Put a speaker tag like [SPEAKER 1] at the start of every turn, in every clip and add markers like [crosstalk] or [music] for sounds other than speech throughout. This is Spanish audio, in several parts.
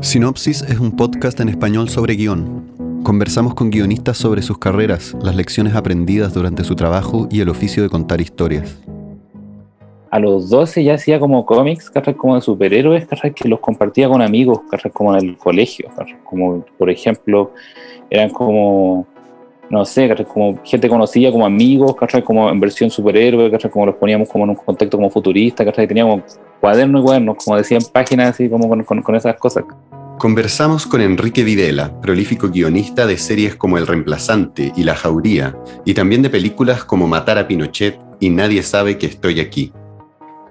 [SPEAKER 1] Sinopsis es un podcast en español sobre guion. Conversamos con guionistas sobre sus carreras, las lecciones aprendidas durante su trabajo y el oficio de contar historias.
[SPEAKER 2] A los 12 ya hacía como cómics, como de superhéroes, que los compartía con amigos, como en el colegio, como por ejemplo, eran como no sé, como gente conocida, como amigos, como en versión superhéroe, como los poníamos como en un contexto como futurista, teníamos cuadernos y cuadernos, como decían, páginas así como con, esas cosas.
[SPEAKER 1] Conversamos con Enrique Videla, prolífico guionista de series como El Reemplazante y La Jauría, y también de películas como Matar a Pinochet y Nadie sabe que estoy aquí.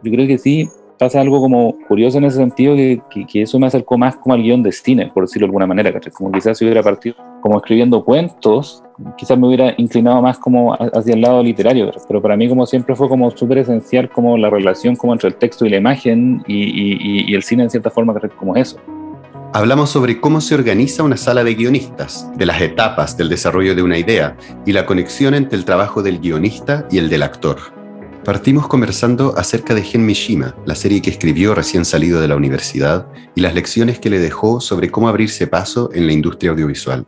[SPEAKER 2] Yo creo que sí, pasa algo como curioso en ese sentido, que, que, eso me acercó más como al guion de cine, por decirlo de alguna manera, como quizás si hubiera partido como escribiendo cuentos, quizás me hubiera inclinado más como hacia el lado literario, pero para mí como siempre fue como súper esencial como la relación como entre el texto y la imagen y, y, y el cine en cierta forma como eso.
[SPEAKER 1] Hablamos sobre cómo se organiza una sala de guionistas, de las etapas del desarrollo de una idea y la conexión entre el trabajo del guionista y el del actor. Partimos conversando acerca de Gen Mishima, la serie que escribió recién salido de la universidad, y las lecciones que le dejó sobre cómo abrirse paso en la industria audiovisual.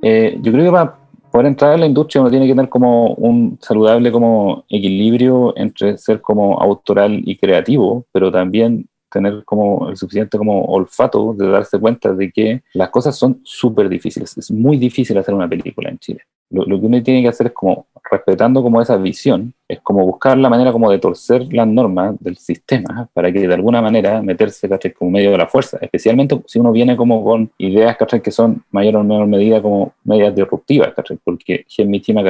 [SPEAKER 2] Eh, yo creo que para poder entrar en la industria uno tiene que tener como un saludable como equilibrio entre ser como autoral y creativo, pero también tener como el suficiente como olfato de darse cuenta de que las cosas son súper difíciles. Es muy difícil hacer una película en Chile. Lo, lo, que uno tiene que hacer es como respetando como esa visión, es como buscar la manera como de torcer las normas del sistema para que de alguna manera meterse como medio de la fuerza, especialmente si uno viene como con ideas que son mayor o menor medida como medias disruptivas, porque en mi tema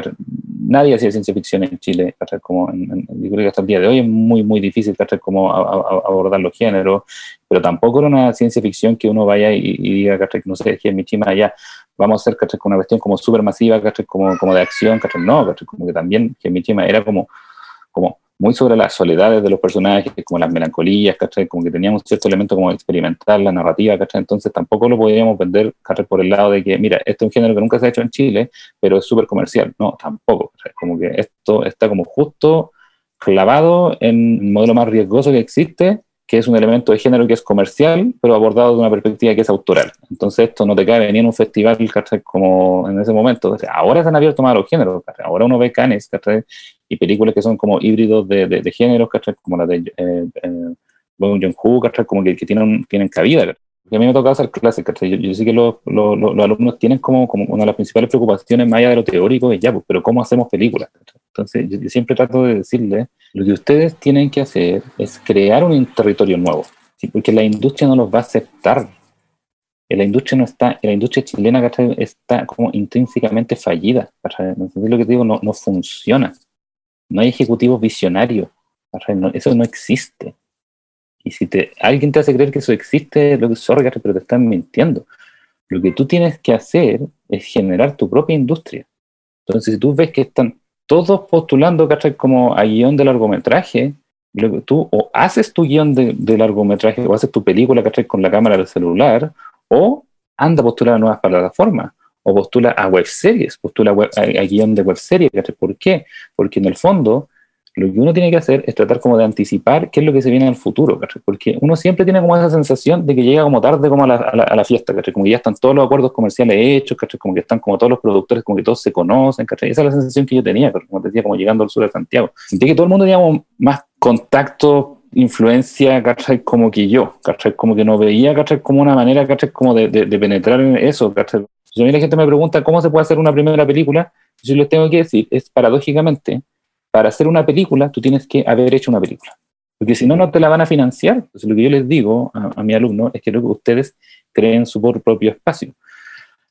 [SPEAKER 2] nadie hacía ciencia ficción en Chile, como yo creo que hasta el día de hoy es muy muy difícil como abordar los géneros, pero tampoco era una ciencia ficción que uno vaya y, diga, no sé, en mi ya vamos a hacer ¿cachai? una cuestión como súper masiva, Como, como de acción, ¿cachai? no, ¿cachai? como que también que Michima era como, como muy sobre las soledades de los personajes, como las melancolías, ¿cachai? como que teníamos cierto elemento como experimentar la narrativa, ¿cachai? entonces tampoco lo podíamos vender ¿cachai? por el lado de que, mira, este es un género que nunca se ha hecho en Chile, pero es súper comercial, no, tampoco, como que esto está como justo clavado en el modelo más riesgoso que existe, que es un elemento de género que es comercial, pero abordado de una perspectiva que es autoral. Entonces esto no te cabe ni en un festival como en ese momento. ahora se han abierto más los géneros, ahora uno ve canes y películas que son como híbridos de, de, géneros, como la de eh, eh, Bong como que, que, tienen, tienen cabida. A mí me toca hacer clases, yo, yo, sé que los, los, alumnos tienen como, como, una de las principales preocupaciones, más allá de lo teórico, es ya, pues, pero ¿cómo hacemos películas? Entonces, yo, siempre trato de decirle, lo que ustedes tienen que hacer es crear un territorio nuevo, porque la industria no los va a aceptar. La industria no está, la industria chilena está como intrínsecamente fallida. Entonces, lo que digo, no, no funciona. No hay ejecutivos visionarios. eso no existe. Y si te, alguien te hace creer que eso existe, lo que sorry, pero te están mintiendo. Lo que tú tienes que hacer es generar tu propia industria. Entonces, si tú ves que están todos postulando como a guion de largometraje, lo que tú o haces tu guion de, largometraje o haces tu película con la cámara del celular, o anda a postular a nuevas plataformas, o postula a web series, postula a, a, guion de web series. ¿Por qué? Porque en el fondo lo que uno tiene que hacer es tratar como de anticipar qué es lo que se viene en el futuro, porque uno siempre tiene como esa sensación de que llega como tarde como a la, a la, fiesta, como que ya están todos los acuerdos comerciales hechos, como que están como todos los productores, como que todos se conocen, esa es la sensación que yo tenía, como te decía, como llegando al sur de Santiago. Sentí que todo el mundo tenía más contacto, influencia, como que yo, como que no veía como una manera como de, de, penetrar en eso. Si a mí la gente me pregunta cómo se puede hacer una primera película, yo les tengo que decir, es paradójicamente, para hacer una película, tú tienes que haber hecho una película. Porque si no, no te la van a financiar. Entonces, lo que yo les digo a, mi alumno es que ustedes creen su propio espacio.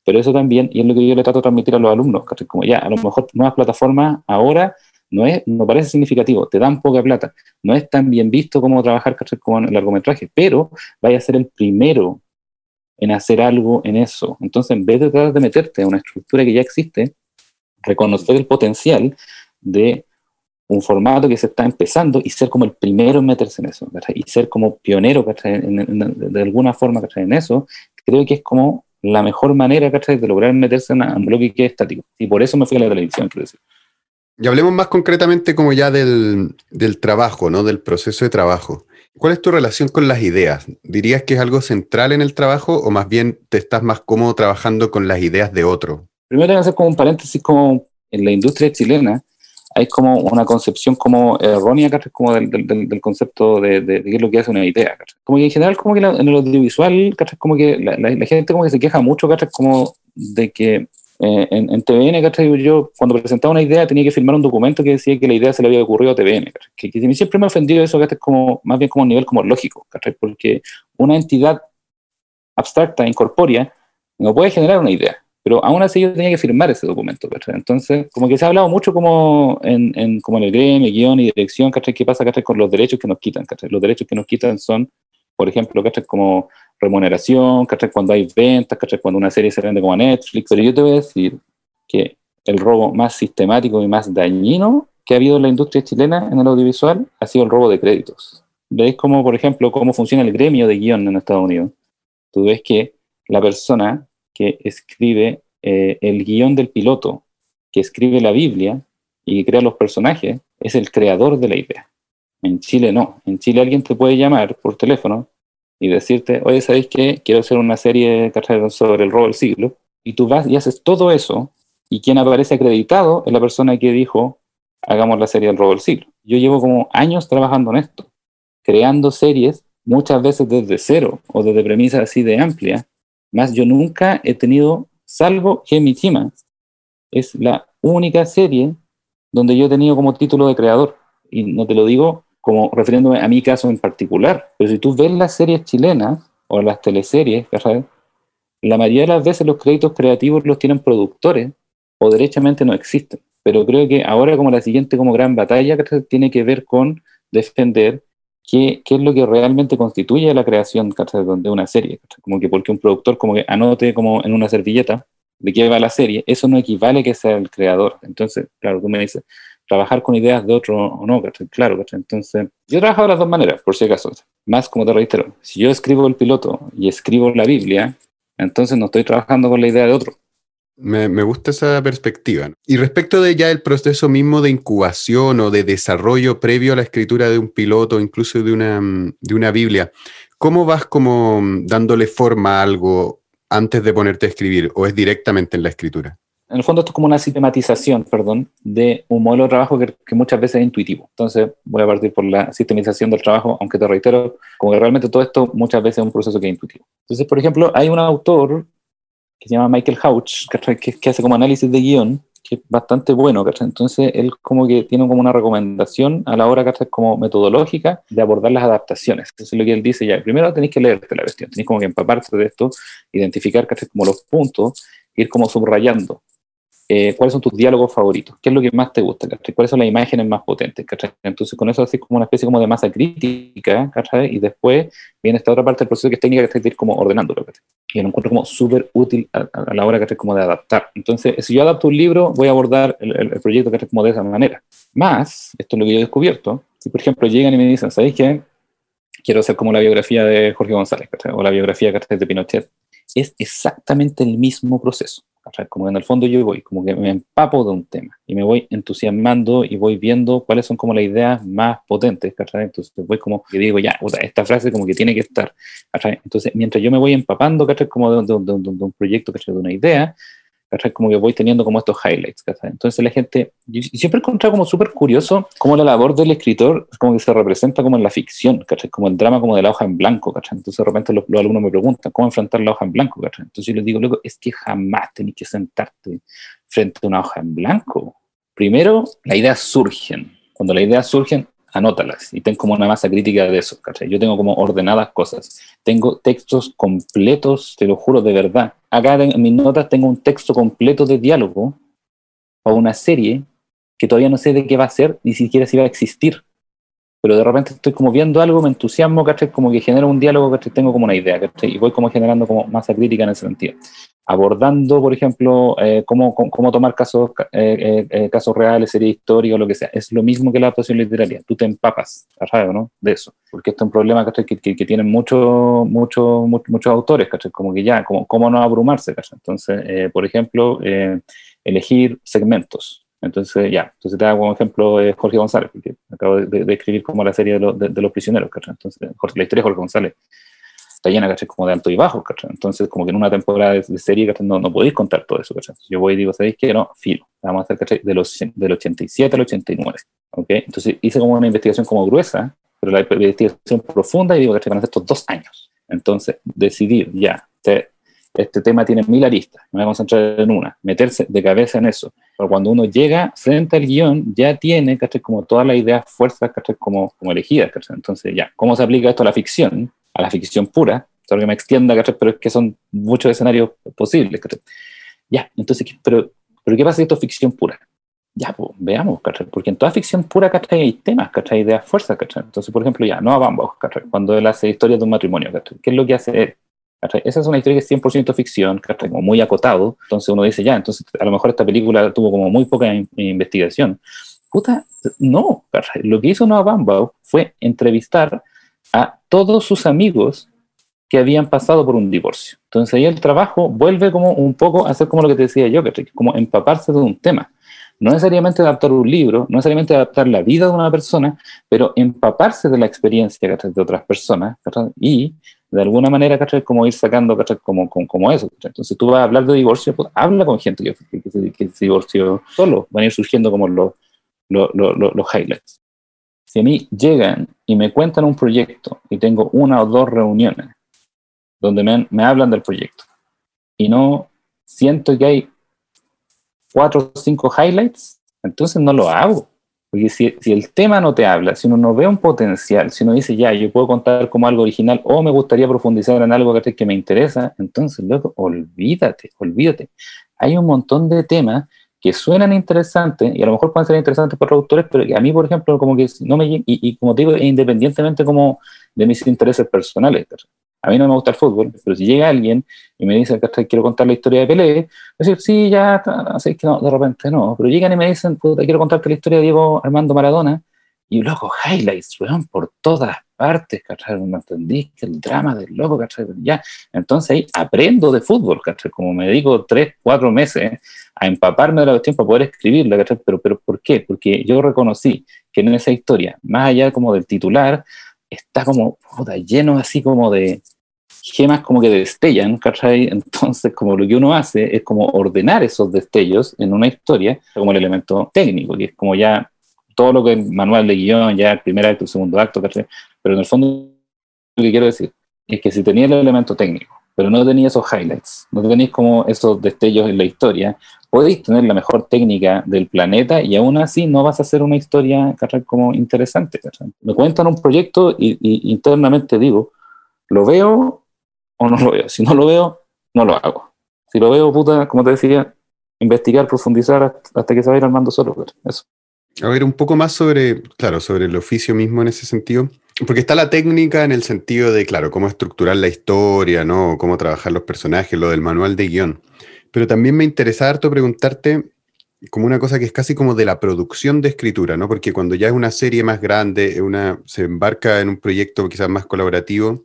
[SPEAKER 2] Pero eso también, y es lo que yo le trato de transmitir a los alumnos, como ya, a lo mejor nuevas plataformas ahora no, es, no parece significativo, te dan poca plata, no es tan bien visto como trabajar con el largometraje, pero vaya a ser el primero en hacer algo en eso. Entonces, en vez de tratar de meterte a una estructura que ya existe, reconocer el potencial de un formato que se está empezando y ser como el primero en meterse en eso, y ser como pionero de alguna forma en eso, creo que es como la mejor manera de lograr meterse en un bloque que es estático. Y por eso me fui a la televisión, quiero decir.
[SPEAKER 1] Y hablemos más concretamente como ya del, del trabajo, ¿no? Del proceso de trabajo. ¿Cuál es tu relación con las ideas? ¿Dirías que es algo central en el trabajo o más bien te estás más cómodo trabajando con las ideas de otro?
[SPEAKER 2] Primero voy a hacer como un paréntesis, como en la industria chilena hay como una concepción como errónea, como del, concepto de, de, qué es lo que hace una idea. Como que en general, como que en el audiovisual, como que la, la, gente como que se queja mucho, como de que eh, en, en, TVN, yo cuando presentaba una idea tenía que firmar un documento que decía que la idea se le había ocurrido a TVN, que, que, siempre me ha ofendido eso, como, más bien como a nivel como lógico, porque una entidad abstracta, incorpórea, no puede generar una idea, pero aún así yo tenía que firmar ese documento, Entonces, como que se ha hablado mucho como en, en como en el gremio, guion y dirección, ¿Qué pasa, con los derechos que nos quitan, Los derechos que nos quitan son, por ejemplo, Como remuneración, ¿cachai? Cuando hay ventas, ¿cachai? Cuando una serie se vende como a Netflix. Pero yo te voy a decir que el robo más sistemático y más dañino que ha habido en la industria chilena en el audiovisual ha sido el robo de créditos. ¿Veis cómo, por ejemplo, cómo funciona el gremio de guion en Estados Unidos? Tú ves que la persona que escribe eh, el guion del piloto, que escribe la Biblia y crea los personajes, es el creador de la idea. En Chile no. En Chile alguien te puede llamar por teléfono y decirte, oye, ¿sabéis qué? Quiero hacer una serie sobre el robo del siglo. Y tú vas y haces todo eso, y quien aparece acreditado es la persona que dijo, hagamos la serie del robo del siglo. Yo llevo como años trabajando en esto, creando series, muchas veces desde cero o desde premisas así de amplia, más yo nunca he tenido, salvo Gemishima, es la única serie donde yo he tenido como título de creador. Y no te lo digo como refiriéndome a mi caso en particular. Pero si tú ves las series chilenas o las teleseries, la mayoría de las veces los créditos creativos los tienen productores o derechamente no existen. Pero creo que ahora como la siguiente como gran batalla tiene que ver con defender qué, qué es lo que realmente constituye la creación de una serie. Como que porque un productor como que anote como en una servilleta de qué va la serie, eso no equivale que sea el creador. Entonces, claro, tú me dices, trabajar con ideas de otro o no, Claro, Entonces, yo he trabajado de las dos maneras, por si acaso. Más como te reitero, si yo escribo el piloto y escribo la Biblia, entonces no estoy trabajando con la idea de otro.
[SPEAKER 1] Me, gusta esa perspectiva. Y respecto de ya el proceso mismo de incubación o de desarrollo previo a la escritura de un piloto, incluso de una, de una Biblia, ¿cómo vas como dándole forma a algo antes de ponerte a escribir o es directamente en la escritura?
[SPEAKER 2] en el fondo esto es como una sistematización, perdón, de un modelo de trabajo que, muchas veces es intuitivo. Entonces voy a partir por la sistematización del trabajo, aunque te reitero, como que realmente todo esto muchas veces es un proceso que es intuitivo. Entonces, por ejemplo, hay un autor que se llama Michael Houch, que, hace como análisis de guion, que es bastante bueno. Entonces, él como que tiene como una recomendación a la hora, ¿cachai? Como metodológica de abordar las adaptaciones. Eso es lo que él dice ya. Primero tenéis que leerte la cuestión, tenéis como que empaparte de esto, identificar, ¿cachai? Como los puntos, ir como subrayando. Eh, cuáles son tus diálogos favoritos, qué es lo que más te gusta, cuáles son las imágenes más potentes. Entonces, con eso haces como una especie como de masa crítica, y después viene esta otra parte del proceso que es técnica, que es como ordenándolo. Y lo encuentro como súper útil a, la hora como de adaptar. Entonces, si yo adapto un libro, voy a abordar el, el, proyecto que como de esa manera. Más, esto es lo que yo he descubierto, si por ejemplo llegan y me dicen, ¿sabéis qué? Quiero hacer como la biografía de Jorge González, o la biografía de Pinochet. Es exactamente el mismo proceso como en el fondo yo voy, como que me empapo de un tema y me voy entusiasmando y voy viendo cuáles son como las ideas más potentes, Entonces voy como que digo, ya, esta frase como que tiene que estar, Entonces, mientras yo me voy empapando, Como de, de, de, de un proyecto, De una idea, como que voy teniendo como estos highlights, Entonces la gente, yo siempre he encontrado como súper curioso cómo la labor del escritor como que se representa como en la ficción, Como el drama como de la hoja en blanco, Entonces de repente los, alumnos me preguntan, ¿cómo enfrentar la hoja en blanco, Entonces yo les digo, luego, es que jamás tenés que sentarte frente a una hoja en blanco. Primero, las ideas surgen. Cuando las ideas surgen, anótalas y ten como una masa crítica de eso, Yo tengo como ordenadas cosas. Tengo textos completos, te lo juro de verdad. Acá en mis notas tengo un texto completo de diálogo o una serie que todavía no sé de qué va a ser, ni siquiera si va a existir. Pero de repente estoy como viendo algo, me entusiasmo, ¿cachai? Como que genero un diálogo, ¿cachai? Tengo como una idea, ¿cachai? Y voy como generando como masa crítica en ese sentido abordando, por ejemplo, eh, cómo, cómo, tomar casos, eh, eh, casos reales, serie histórica o lo que sea. Es lo mismo que la adaptación literaria. Tú te empapas, ¿no? De eso. Porque esto es un problema que, que, que tienen muchos mucho, muchos autores, ¿cachai? Como que ya, como, ¿cómo no abrumarse, ¿cachai? Entonces, por ejemplo, elegir segmentos. Entonces, ya, entonces te hago como ejemplo eh, Jorge González, porque acabo de, escribir como la serie de, de, los prisioneros, ¿cachai? Entonces, la historia de Jorge González está llena, ¿cachai? Como de alto y bajo, ¿cachai? Entonces, como que en una temporada de, serie, ¿cachai? No, no podéis contar todo eso, ¿cachai? Yo voy y digo, ¿sabéis qué? No, filo, vamos a hacer, ¿cachai? De los, del 87 al 89, ¿ok? Entonces, hice como una investigación como gruesa, pero la investigación profunda y digo, ¿cachai? Van a ser estos dos años. Entonces, decidir ya, este tema tiene mil aristas, me voy a concentrar en una, meterse de cabeza en eso. Pero cuando uno llega frente al guion, ya tiene, ¿cachai? Como todas las ideas, fuerzas, ¿cachai? Como, como elegidas, ¿cachai? Entonces, ya, ¿cómo se aplica esto a la ficción? A la ficción pura, solo que me extienda. Pero es que son muchos escenarios posibles. Ya, entonces, pero, pero ¿qué pasa si esto es ficción pura? Ya, pues, veamos. Porque en toda ficción pura. Hay temas, ¿cachai? Ideas, fuerzas. Entonces, por ejemplo, ya, no ¿cachai? Cuando él hace historias de un matrimonio. ¿Qué es lo que hace él? Esa es una historia que es 100% ficción, como muy acotado. Entonces uno dice, ya, entonces a lo mejor esta película tuvo como muy poca investigación. Puta, no, lo que hizo Noah Baumbach fue entrevistar a todos sus amigos que habían pasado por un divorcio. Entonces ahí el trabajo vuelve como un poco a ser como lo que te decía yo, como empaparse de un tema. No necesariamente adaptar un libro, no necesariamente adaptar la vida de una persona, pero empaparse de la experiencia de otras personas y de alguna manera. Como ir sacando. Como, como, como eso, Entonces tú vas a hablar de divorcio, pues habla con gente que, que, se, divorció solo, van a ir surgiendo como los, los, los, los highlights. Si a mí llegan y me cuentan un proyecto y tengo una o dos reuniones donde me, me hablan del proyecto y no siento que hay cuatro o cinco highlights, entonces no lo hago. Porque si, si, el tema no te habla, si uno no ve un potencial, si uno dice, ya, yo puedo contar como algo original o me gustaría profundizar en algo que me interesa, entonces, loco, olvídate, olvídate. Hay un montón de temas que suenan interesantes y a lo mejor pueden ser interesantes para autores, pero que a mí, por ejemplo, como que no me... Y, y como te digo, independientemente como de mis intereses personales. A mí no me gusta el fútbol, pero si llega alguien y me dice, quiero contar la historia de Pelé, decir, sí, ya, así que no, de repente no. Pero llegan y me dicen, puta, quiero contarte la historia de Diego Armando Maradona, y loco, highlights, weón, por todas partes, ¿cachai? ¿Me entendís? Que el drama del loco, ¿cachai? Ya, entonces ahí aprendo de fútbol, ¿cachai? Como me dedico tres, cuatro meses a empaparme de la cuestión para poder escribirla, ¿cachai? Pero, pero ¿por qué? Porque yo reconocí que en esa historia, más allá como del titular, está como puta, lleno así como de, gemas como que destellan, ¿cachai? [laughs] Entonces, como lo que uno hace es como ordenar esos destellos en una historia como el elemento técnico, que es como ya todo lo que es manual de guion, ya el primer acto, el segundo acto. Pero en el fondo, lo que quiero decir es que si tenía el elemento técnico, pero no tenía esos highlights, no tenéis como esos destellos en la historia, podéis tener la mejor técnica del planeta y aún así no vas a hacer una historia como interesante. Me cuentan un proyecto y, y internamente digo, lo veo o no lo veo. Si no lo veo, no lo hago. Si lo veo, puta, como te decía, investigar, profundizar hasta que se vaya armando solo. Eso.
[SPEAKER 1] A ver, un poco más sobre, claro, sobre el oficio mismo en ese sentido. Porque está la técnica en el sentido de, claro, cómo estructurar la historia, ¿no? Cómo trabajar los personajes, lo del manual de guion. Pero también me interesa harto preguntarte como una cosa que es casi como de la producción de escritura, ¿no? Porque cuando ya es una serie más grande, una, se embarca en un proyecto quizás más colaborativo,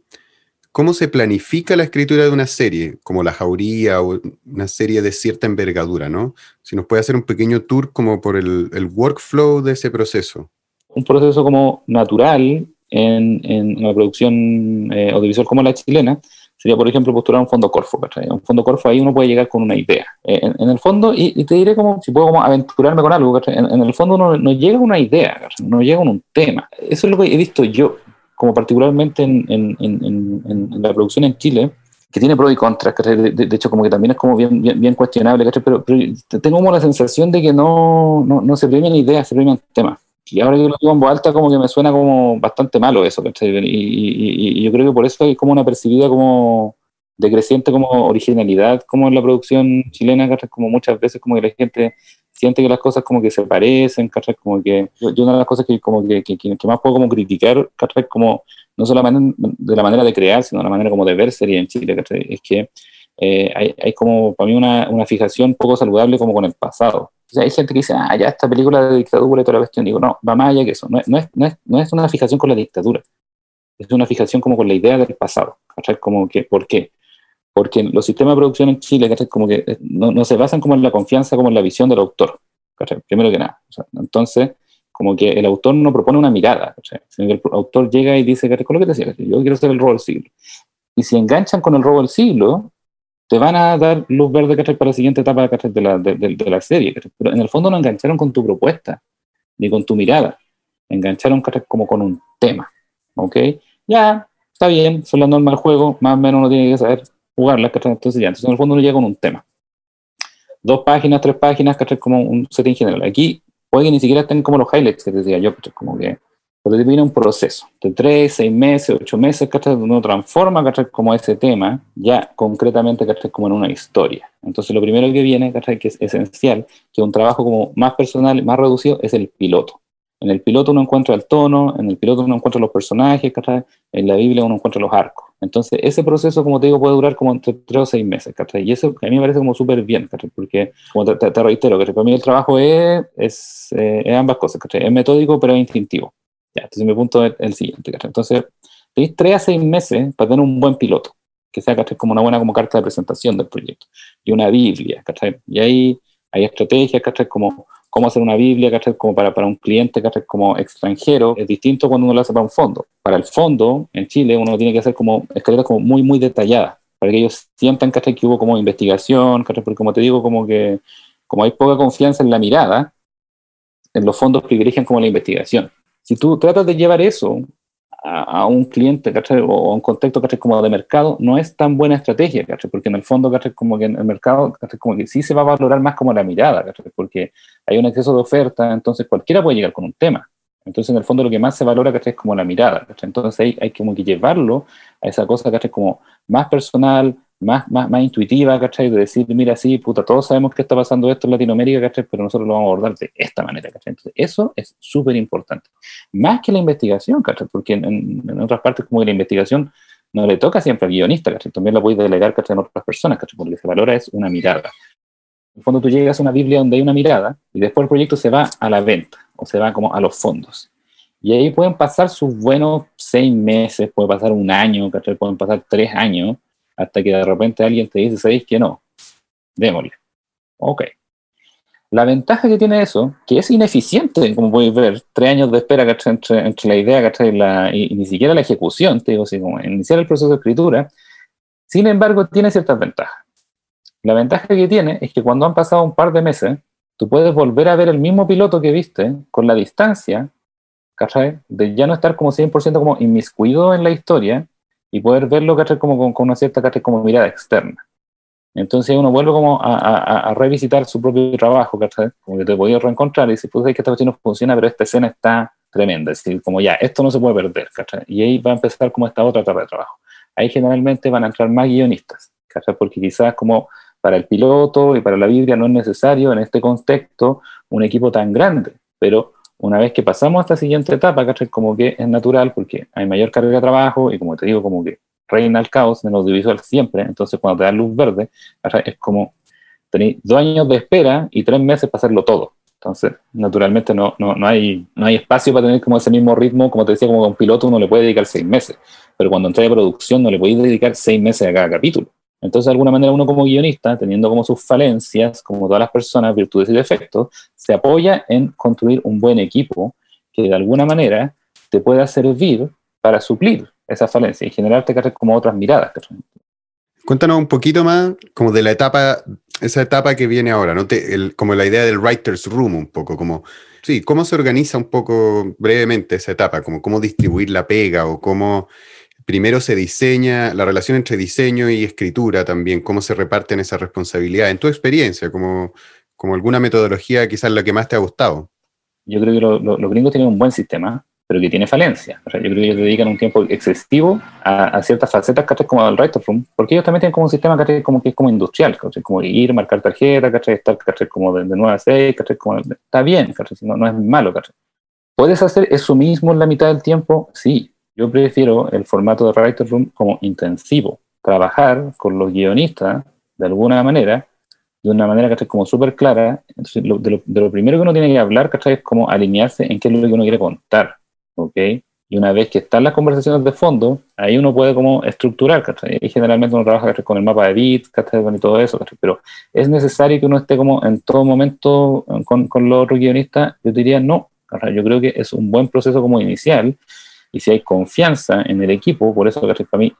[SPEAKER 1] ¿Cómo se planifica la escritura de una serie, como La Jauría o una serie de cierta envergadura, ¿no? Si nos puede hacer un pequeño tour como por el, workflow de ese proceso.
[SPEAKER 2] Un proceso como natural en, en una producción eh, audiovisual como la chilena sería, por ejemplo, postular un fondo Corfo. Un fondo Corfo ahí uno puede llegar con una idea. Eh, en, el fondo, y, te diré como, si puedo como aventurarme con algo, en, en, el fondo uno no llega una idea, no llega a un tema. Eso es lo que he visto yo como particularmente en, en, la producción en Chile, que tiene pros y contras, de, de, hecho como que también es como bien, bien, cuestionable, pero, tengo como la sensación de que no, no, no se premian ideas, se premian temas. Y ahora que lo digo en voz alta, como que me suena como bastante malo eso, y, y, y, yo creo que por eso hay como una percibida como decreciente como originalidad como en la producción chilena, como muchas veces como que la gente siente que las cosas como que se parecen, ¿cachai? Como que yo, una de las cosas que como que, que, más puedo como criticar, ¿cachai? Como no solamente de la manera de crear, sino de la manera como de ver series en Chile, ¿cachai? Es que eh, hay, hay, como para mí una, una, fijación poco saludable como con el pasado. O sea, hay gente que dice, ah, ya esta película de dictadura y toda la cuestión. Digo, no, va más allá que eso. No, no, es, no, es, no es una fijación con la dictadura. Es una fijación como con la idea del pasado. ¿cachai? Como que, ¿por qué? Porque los sistemas de producción en Chile eh, no, se basan como en la confianza, como en la visión del autor. Primero que nada. entonces, como que el autor no propone una mirada, sino que el autor llega y dice, con lo que te decía, yo quiero ser el robo del siglo. Y si enganchan con el robo del siglo, te van a dar luz verde para la siguiente etapa de la, de, de la serie. Pero en el fondo no engancharon con tu propuesta, ni con tu mirada. Engancharon como con un tema. ¿Ok? Ya, está bien, son las normas del juego, más o menos uno tiene que saber jugarlas, Entonces ya, entonces en el fondo uno llega con un tema. Dos páginas, tres páginas, Como un setting general. Aquí puede que ni siquiera estén como los highlights que decía yo, Como que pero viene un proceso de tres, seis meses, ocho meses, ¿cachai? Uno transforma, ¿cachai? Como ese tema, ya concretamente, ¿cachai? Como en una historia. Entonces, lo primero que viene, ¿cachai? Que es esencial, que un trabajo como más personal, más reducido, es el piloto. En el piloto uno encuentra el tono, en el piloto uno encuentra los personajes, ¿cachai? En la Biblia uno encuentra los arcos. Entonces, ese proceso, como te digo, puede durar como entre tres o seis meses, ¿cachai? Y eso a mí me parece como súper bien, ¿cachai? Porque, como te, te, reitero, para mí el trabajo es, es, eh, es ambas cosas, ¿cachai? Es metódico, pero es instintivo. Ya, entonces mi punto es el siguiente. Entonces, tenéis tres a seis meses para tener un buen piloto, que sea como una buena como carta de presentación del proyecto, y una Biblia. Y ahí hay estrategias, como cómo hacer una Biblia, como para, para un cliente como extranjero. Es distinto cuando uno lo hace para un fondo. Para el fondo, en Chile, uno tiene que hacer como escaleras como muy, muy detalladas, para que ellos sientan que hubo como investigación, porque como te digo, como que como hay poca confianza en la mirada, en los fondos privilegian como la investigación. Si tú tratas de llevar eso a, un cliente o a un contexto como de mercado, no es tan buena estrategia, porque en el fondo como que en el mercado como que sí se va a valorar más como la mirada, porque hay un exceso de oferta, entonces cualquiera puede llegar con un tema. Entonces, en el fondo, lo que más se valora es como la mirada. Entonces, hay, hay como que llevarlo a esa cosa es como más personal, más, más, más intuitiva, ¿cachai? De decir, mira, sí, puta, todos sabemos que está pasando esto en Latinoamérica, ¿cachai? Pero nosotros lo vamos a abordar de esta manera, ¿cachai? Entonces, eso es súper importante. Más que la investigación, ¿cachai? Porque en, otras partes, como la investigación no le toca siempre al guionista, ¿cachai? También la puedes delegar, ¿cachai? En otras personas, ¿cachai? Porque lo que se valora es una mirada. En el fondo, tú llegas a una Biblia donde hay una mirada y después el proyecto se va a la venta o se va como a los fondos. Y ahí pueden pasar sus buenos seis meses, puede pasar un año, ¿cachai? Pueden pasar tres años hasta que de repente alguien te dice, ¿sabéis que no? Démosle. Ok. La ventaja que tiene eso, que es ineficiente, como podéis ver, tres años de espera entre, entre la idea la, y, ni siquiera la ejecución, te digo así, como iniciar el proceso de escritura, sin embargo, tiene ciertas ventajas. La ventaja que tiene es que cuando han pasado un par de meses, tú puedes volver a ver el mismo piloto que viste con la distancia, ¿cachai? De ya no estar como 100% como inmiscuido en la historia, y poder verlo como con, una cierta como mirada externa. Entonces uno vuelve como a, revisitar su propio trabajo, como que te podías reencontrar y decir, pues es que esta cuestión no funciona, pero esta escena está tremenda, es decir, como ya, esto no se puede perder, y ahí va a empezar como esta otra etapa de trabajo. Ahí generalmente van a entrar más guionistas, porque quizás como para el piloto y para la Biblia no es necesario en este contexto un equipo tan grande, pero una vez que pasamos a esta siguiente etapa, ¿cachai? Como que es natural porque hay mayor carga de trabajo y como te digo, como que reina el caos en el audiovisual siempre, entonces cuando te da luz verde, es como tenéis dos años de espera y tres meses para hacerlo todo. Entonces, naturalmente no, no, no, hay, no hay espacio para tener como ese mismo ritmo, como te decía, como un piloto uno le puede dedicar seis meses, pero cuando entra de producción no le podéis dedicar seis meses a cada capítulo. Entonces, de alguna manera, uno como guionista, teniendo como sus falencias, como todas las personas, virtudes y defectos, se apoya en construir un buen equipo que de alguna manera te pueda servir para suplir esa falencia y generarte como otras miradas.
[SPEAKER 1] Cuéntanos un poquito más como de la etapa, esa etapa que viene ahora, ¿no? como la idea del writer's room un poco, como, sí, cómo se organiza un poco brevemente esa etapa, como cómo distribuir la pega o cómo primero se diseña la relación entre diseño y escritura también, cómo se reparten esas responsabilidades, en tu experiencia, como, como alguna metodología quizás la que más te ha gustado.
[SPEAKER 2] Yo creo que los gringos tienen un buen sistema, pero que tiene falencias. yo creo que ellos dedican un tiempo excesivo a, ciertas facetas, ¿cachai? Como al writer room, porque ellos también tienen como un sistema, que es como industrial, Como ir, marcar tarjeta. Estar. Como de, de 9 a 6, ¿cachai? Como, está bien. No, no es malo, ¿cachai? ¿Puedes hacer eso mismo en la mitad del tiempo? Sí, yo prefiero el formato de Writer Room como intensivo, trabajar con los guionistas de alguna manera, de una manera que como súper clara. Entonces, de, lo, primero que uno tiene que hablar, ¿cachai? Es como alinearse en qué es lo que uno quiere contar, ¿ok? Y una vez que están las conversaciones de fondo, ahí uno puede como estructurar, ¿cachai? Y generalmente uno trabaja con el mapa de bits, ¿cachai? Y todo eso, Pero es necesario que uno esté como en todo momento con, con los otros guionistas. Yo diría no. Yo creo que es un buen proceso como inicial. Y si hay confianza en el equipo, por eso. Para mí,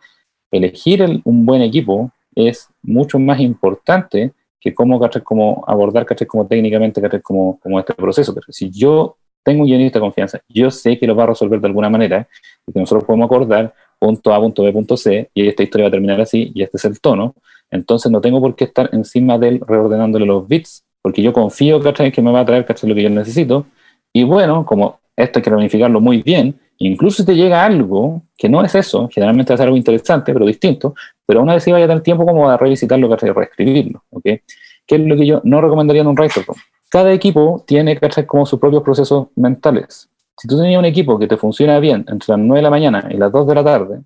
[SPEAKER 2] elegir un buen equipo es mucho más importante que cómo. Como abordar. Como técnicamente. Como, como este proceso. Si yo tengo un guionista de confianza, yo sé que lo va a resolver de alguna manera, y que nosotros podemos acordar punto A, punto B, punto C, y esta historia va a terminar así, y este es el tono, entonces no tengo por qué estar encima de él reordenándole los bits, porque yo confío. Que me va a traer. Lo que yo necesito, y bueno, como esto hay que reunificarlo muy bien, incluso si te llega algo que no es eso, generalmente a ser algo interesante, pero distinto, pero una vez sí vaya a tener tiempo como a revisitarlo, ¿cachai? Reescribirlo. ¿Qué es lo que yo no recomendaría en un writer room? cada equipo tiene que como sus propios procesos mentales. Si tú tenías un equipo que te funciona bien entre las 9 de la mañana y las 2 de la tarde,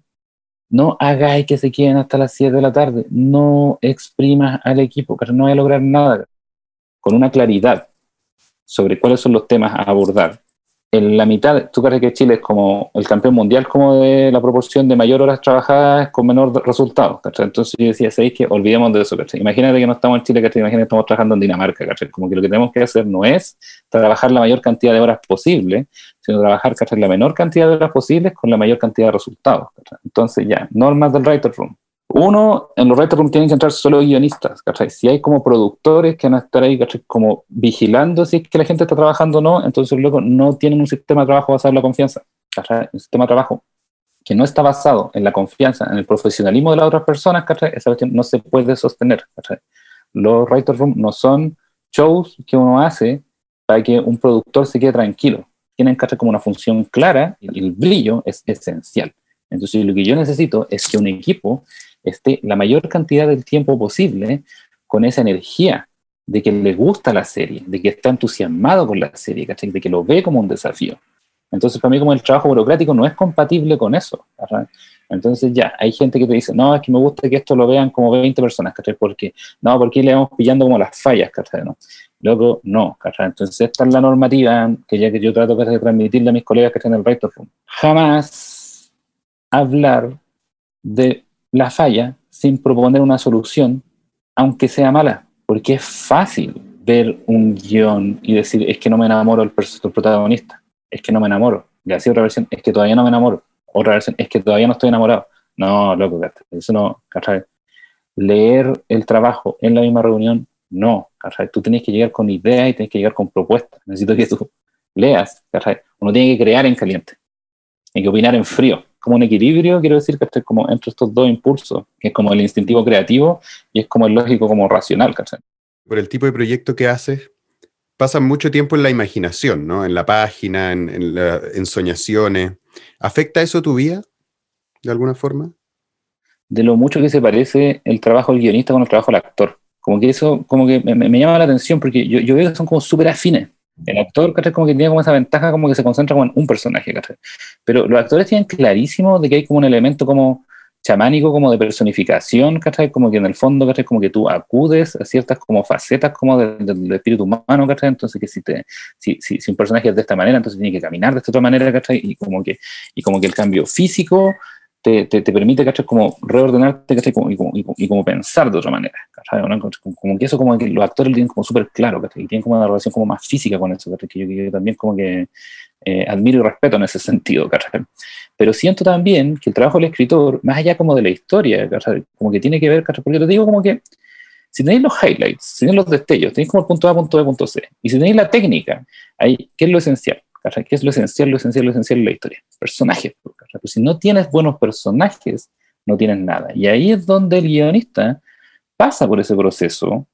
[SPEAKER 2] no hagáis que se queden hasta las 7 de la tarde. No exprimas al equipo, que no va a lograr nada. Con una claridad sobre cuáles son los temas a abordar en la mitad, ¿tú crees que Chile es como el campeón mundial como de la proporción de mayor horas trabajadas con menor resultado? Entonces yo decía, ¿sabéis que olvidemos de eso? Imagínate que no estamos en Chile, Imagínate que estamos trabajando en Dinamarca, Como que lo que tenemos que hacer no es trabajar la mayor cantidad de horas posible, sino trabajar la menor cantidad de horas posibles con la mayor cantidad de resultados. Entonces ya, normas del writer room. Uno, en los Writer Room tienen que entrar solo guionistas, ¿cachai? Si hay como productores que van a estar ahí, ¿cachai? Como vigilando si es que la gente está trabajando o no, entonces luego no tienen un sistema de trabajo basado en la confianza, ¿cachai? Un sistema de trabajo que no está basado en la confianza, en el profesionalismo de las otras personas, ¿cachai? Esa cuestión no se puede sostener, ¿cachai? Los Writer Room no son shows que uno hace para que un productor se quede tranquilo. Tienen, ¿cachai? Como una función clara y el brillo es esencial. Entonces lo que yo necesito es que un equipo esté la mayor cantidad del tiempo posible con esa energía de que le gusta la serie, de que está entusiasmado con la serie, de que lo ve como un desafío. Entonces, para mí, como el trabajo burocrático no es compatible con eso. Entonces, ya, hay gente que te dice, no, es que me gusta que esto lo vean como 20 personas, ¿cachai? Porque, no, porque le vamos pillando como las fallas, ¿cachai? ¿no? Luego, no, ¿cachai? Entonces, esta es la normativa que ya que yo trato de transmitirle a mis colegas que están en el resto. Jamás hablar de la falla sin proponer una solución, aunque sea mala, porque es fácil ver un guion y decir, es que no me enamoro del, protagonista, es que no me enamoro. Y así otra versión, es que todavía no me enamoro. Otra versión, es que todavía no estoy enamorado. No, loco, eso no, ¿cachai? Leer el trabajo en la misma reunión, no, ¿cachai? Tú tienes que llegar con ideas y tienes que llegar con propuestas. Necesito que tú leas, ¿cachai? Uno tiene que crear en caliente, tiene que opinar en frío como un equilibrio, quiero decir que estoy como entre estos dos impulsos, que es como el instintivo creativo y es como el lógico como racional, ¿cachai?
[SPEAKER 1] Por el tipo de proyecto que haces, pasas mucho tiempo en la imaginación, ¿no? En la página, en, en, soñaciones. ¿Afecta eso tu vida de alguna forma?
[SPEAKER 2] De lo mucho que se parece el trabajo del guionista con el trabajo del actor. Como que eso, como que me, me llama la atención porque yo, yo veo que son como súper afines. El actor, ¿cachai? Como que tiene como esa ventaja, como que se concentra como en un personaje, ¿cachai? Pero los actores tienen clarísimo de que hay como un elemento como chamánico, como de personificación, ¿cachai? Como que en el fondo, ¿cachai? Como que tú acudes a ciertas como facetas como del espíritu humano, ¿cachai? Entonces que si, te, si, si, si, un personaje es de esta manera, entonces tiene que caminar de esta otra manera, ¿cachai? Y como que, y como que el cambio físico te, te, permite, ¿cachai? Como reordenarte, ¿cachai? y, como, y, como pensar de otra manera, ¿cachai? Como, que eso como que los actores lo tienen como súper claro, ¿cachai? Y tienen como una relación como más física con eso, ¿cachai? Que yo, también como que eh, admiro y respeto en ese sentido, ¿cachai? Pero siento también que el trabajo del escritor, más allá como de la historia, ¿cachai? Como que tiene que ver, ¿cachai? Porque te digo como que si tenéis los highlights, si tenéis los destellos, tenéis como el punto A, punto B, punto C, y si tenéis la técnica, ahí, ¿qué es lo esencial? ¿Qué es lo esencial, lo esencial, lo esencial de la historia? Personajes. Pues si no tienes buenos personajes, no tienes nada. Y ahí es donde el guionista pasa por ese proceso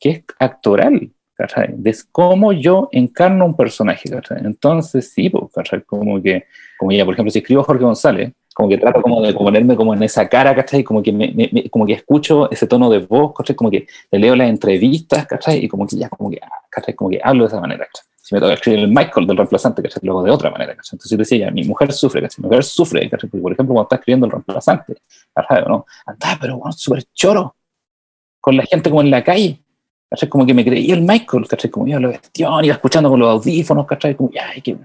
[SPEAKER 2] que es actoral, ¿cachai? De cómo yo encarno un personaje. Entonces, sí, ¿cachai? Como que, como ya, por ejemplo, si escribo Jorge González, como que trato como de ponerme como en esa cara, ¿cachai? Como que, como que escucho ese tono de voz, ¿cachai? Como que le leo las entrevistas, ¿cachai? Y como que ya, como que, ah, ¿cachai? Como que hablo de esa manera, ¿cachai? Si me toca escribir el Michael del reemplazante, ¿cachai? Luego de otra manera, ¿cachai? Entonces yo decía, ya, mi mujer sufre, ¿cachai? Mi mujer sufre, ¿cachai? Porque, por ejemplo, cuando está escribiendo el reemplazante, ¿cachai? ¿no? Anda, pero bueno, súper choro, con la gente como en la calle, ¿cachai? Como que me creía el Michael, ¿cachai? Como yo la cuestión, iba escuchando con los audífonos, ¿cachai? Como, ya, que...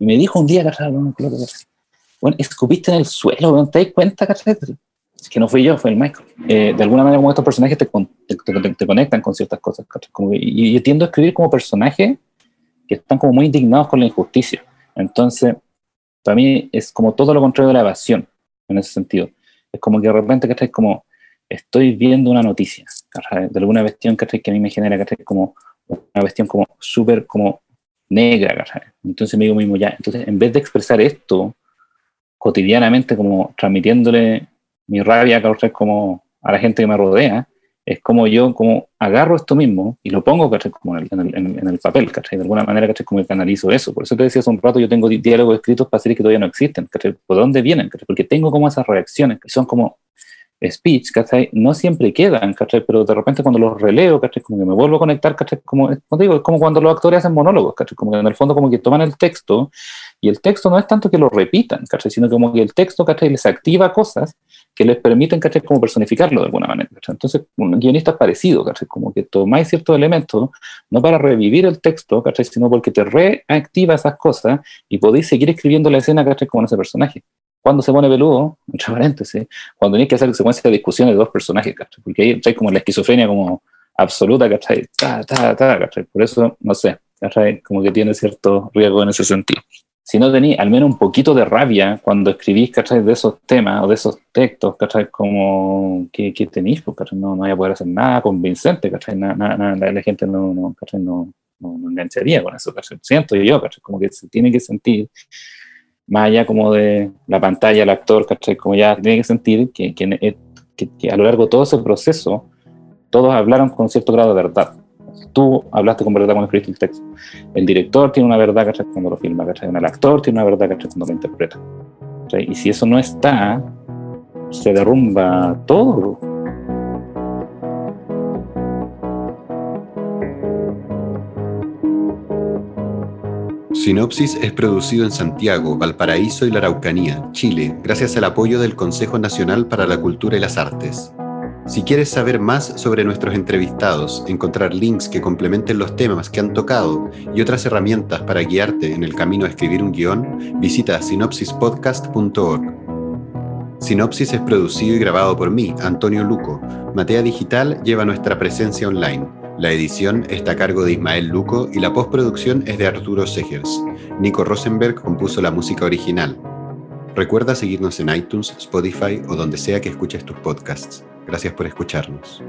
[SPEAKER 2] y me dijo un día, ¿cachai? Bueno, bueno, escupiste en el suelo, ¿te das cuenta, cachai? que no fui yo, fue el Michael. Eh, de alguna manera, como estos personajes te, te, conectan con ciertas cosas. Como y yo tiendo a escribir como personajes que están como muy indignados con la injusticia. Entonces, para mí es como todo lo contrario de la evasión, en ese sentido. Es como que de repente, ¿cachai? Como estoy viendo una noticia, De alguna cuestión, Que a mí me genera, ¿cachai? Como una cuestión como súper como negra, Entonces me digo mismo, ya, entonces en vez de expresar esto cotidianamente como transmitiéndole mi rabia como a la gente que me rodea, es como yo como agarro esto mismo y lo pongo como en el, en, el, papel, de alguna manera ¿cachai? como canalizo eso. Por eso te decía hace un rato, yo tengo diálogos escritos para series que todavía no existen. ¿Por dónde vienen? Porque tengo como esas reacciones que son como speech, ¿cachai? No siempre quedan, ¿cachai? Pero de repente cuando los releo, ¿cachai? Como que me vuelvo a conectar, ¿cachai? Como, digo, es como cuando los actores hacen monólogos, ¿cachai? Como que en el fondo como que toman el texto y el texto no es tanto que lo repitan, ¿cachai? Sino como que el texto, ¿cachai? Les activa cosas que les permiten, ¿cachai? Como personificarlo de alguna manera, ¿cachai? Entonces, un guionista es parecido, ¿cachai? Como que tomáis ciertos elementos, no para revivir el texto, ¿cachai? Sino porque te reactiva esas cosas y podéis seguir escribiendo la escena, ¿cachai? Como en ese personaje cuando se pone peludo, [laughs] entre paréntesis, cuando tienes que hacer secuencia de discusiones de dos personajes, ¿cachai? Porque ahí hay como la esquizofrenia como absoluta, ¿cachai? Ta, ta, ta, ¿cachai? Por eso, no sé, ¿cachai? Como que tiene cierto riesgo en ese sentido. Si no tenéis al menos un poquito de rabia cuando escribís, ¿cachai? De esos temas o de esos textos, ¿cachai? Como, ¿qué, qué tenéis? Pues. No, no voy a poder hacer nada convincente, ¿cachai? Nada, nada, la gente no, no, ¿cachai? No, no, no engancharía con eso, ¿cachai? Siento yo, ¿cachai? Como que se tiene que sentir más allá como de la pantalla, el actor, ¿cachai? Como ya tiene que sentir que, que, que, a lo largo de todo ese proceso, todos hablaron con cierto grado de verdad. Tú hablaste con verdad cuando escribiste el texto. El director tiene una verdad, ¿cachai? Cuando lo filma, ¿cachai? El actor tiene una verdad, ¿cachai? Cuando lo interpreta. Y si eso no está, se derrumba todo.
[SPEAKER 1] Sinopsis es producido en Santiago, Valparaíso y la Araucanía, Chile, gracias al apoyo del Consejo Nacional para la Cultura y las Artes. Si quieres saber más sobre nuestros entrevistados, encontrar links que complementen los temas que han tocado y otras herramientas para guiarte en el camino a escribir un guion, visita sinopsispodcast.org. Sinopsis es producido y grabado por mí, Antonio Luco. Matea Digital lleva nuestra presencia online. La edición está a cargo de Ismael Luco y la postproducción es de Arturo Segers. Nico Rosenberg compuso la música original. Recuerda seguirnos en iTunes, Spotify o donde sea que escuches tus podcasts. Gracias por escucharnos.